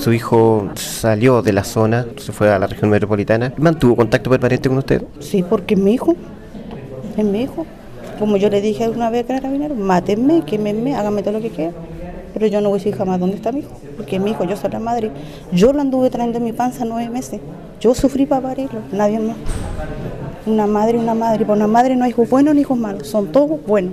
Su hijo salió de la zona, se fue a la región metropolitana. ¿Mantuvo contacto permanente con usted? Sí, porque es mi hijo. Es mi hijo. Como yo le dije una vez a Carabinero, mátenme, quémenme, háganme todo lo que quieran. Pero yo no voy a decir jamás dónde está mi hijo, porque es mi hijo, yo soy la madre. Yo lo anduve trayendo en mi panza nueve meses. Yo sufrí para parirlo, nadie más. Una madre, una madre. Para una madre no hay hijos buenos ni hijos malos, son todos buenos.